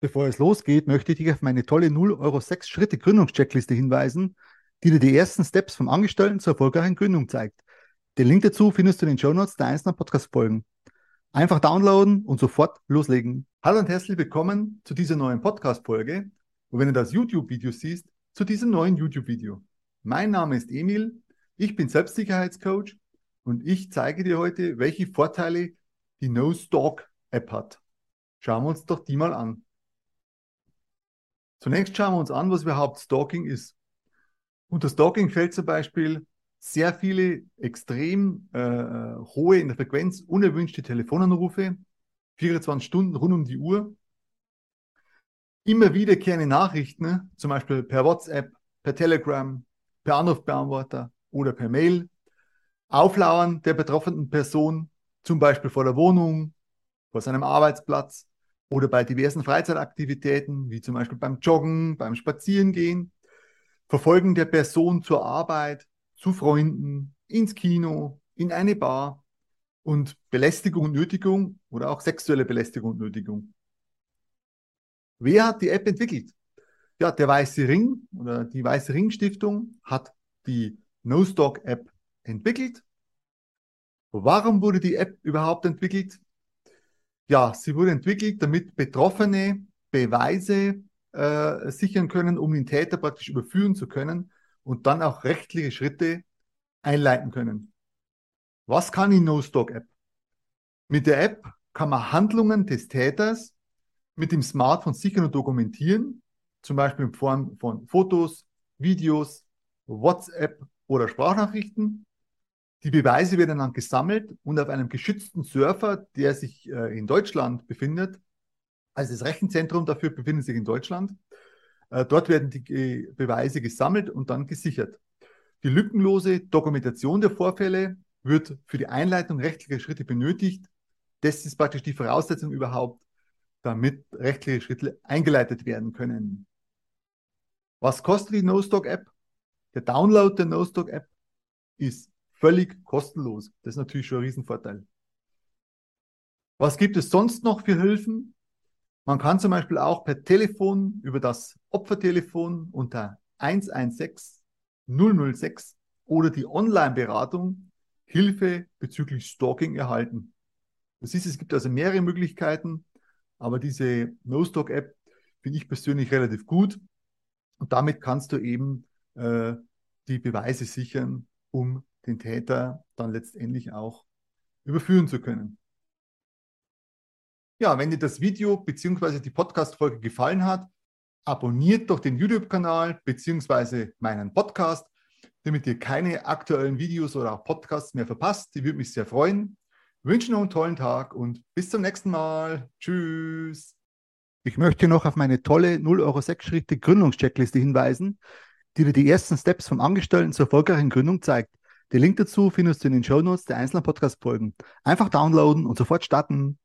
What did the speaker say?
Bevor es losgeht, möchte ich dich auf meine tolle 0 Euro 6 Schritte Gründungscheckliste hinweisen, die dir die ersten Steps vom Angestellten zur erfolgreichen Gründung zeigt. Den Link dazu findest du in den Show Notes der einzelnen Podcast-Folgen. Einfach downloaden und sofort loslegen. Hallo und herzlich willkommen zu dieser neuen Podcast-Folge. Und wenn du das YouTube-Video siehst, zu diesem neuen YouTube-Video. Mein Name ist Emil, ich bin Selbstsicherheitscoach und ich zeige dir heute, welche Vorteile die No Stalk App hat. Schauen wir uns doch die mal an. Zunächst schauen wir uns an, was überhaupt Stalking ist. Unter Stalking fällt zum Beispiel sehr viele extrem äh, hohe in der Frequenz unerwünschte Telefonanrufe, 24 Stunden rund um die Uhr, immer wiederkehrende Nachrichten, zum Beispiel per WhatsApp, per Telegram, per Anrufbeantworter oder per Mail, Auflauern der betroffenen Person, zum Beispiel vor der Wohnung, vor seinem Arbeitsplatz, oder bei diversen Freizeitaktivitäten, wie zum Beispiel beim Joggen, beim Spazierengehen, Verfolgen der Person zur Arbeit, zu Freunden, ins Kino, in eine Bar und Belästigung und Nötigung oder auch sexuelle Belästigung und Nötigung. Wer hat die App entwickelt? Ja, der Weiße Ring oder die Weiße Ring Stiftung hat die NoStock App entwickelt. Warum wurde die App überhaupt entwickelt? Ja, sie wurde entwickelt, damit Betroffene Beweise äh, sichern können, um den Täter praktisch überführen zu können und dann auch rechtliche Schritte einleiten können. Was kann die No-Stock-App? Mit der App kann man Handlungen des Täters mit dem Smartphone sichern und dokumentieren, zum Beispiel in Form von Fotos, Videos, WhatsApp oder Sprachnachrichten. Die Beweise werden dann gesammelt und auf einem geschützten Surfer, der sich äh, in Deutschland befindet, also das Rechenzentrum dafür befindet sich in Deutschland, äh, dort werden die Beweise gesammelt und dann gesichert. Die lückenlose Dokumentation der Vorfälle wird für die Einleitung rechtlicher Schritte benötigt. Das ist praktisch die Voraussetzung überhaupt, damit rechtliche Schritte eingeleitet werden können. Was kostet die NoStock-App? Der Download der NoStock-App ist völlig kostenlos. Das ist natürlich schon ein Riesenvorteil. Was gibt es sonst noch für Hilfen? Man kann zum Beispiel auch per Telefon über das Opfertelefon unter 116 006 oder die Online-Beratung Hilfe bezüglich Stalking erhalten. Das ist, es gibt also mehrere Möglichkeiten, aber diese No-Stalk-App finde ich persönlich relativ gut und damit kannst du eben äh, die Beweise sichern, um den Täter dann letztendlich auch überführen zu können. Ja, wenn dir das Video bzw. die Podcast-Folge gefallen hat, abonniert doch den YouTube-Kanal bzw. meinen Podcast, damit ihr keine aktuellen Videos oder auch Podcasts mehr verpasst. Die würde mich sehr freuen. Ich wünsche noch einen tollen Tag und bis zum nächsten Mal. Tschüss. Ich möchte noch auf meine tolle 0 Euro 6 Schritte Gründungscheckliste hinweisen, die dir die ersten Steps vom Angestellten zur erfolgreichen Gründung zeigt. Den Link dazu findest du in den Show Notes der einzelnen Podcast-Folgen. Einfach downloaden und sofort starten.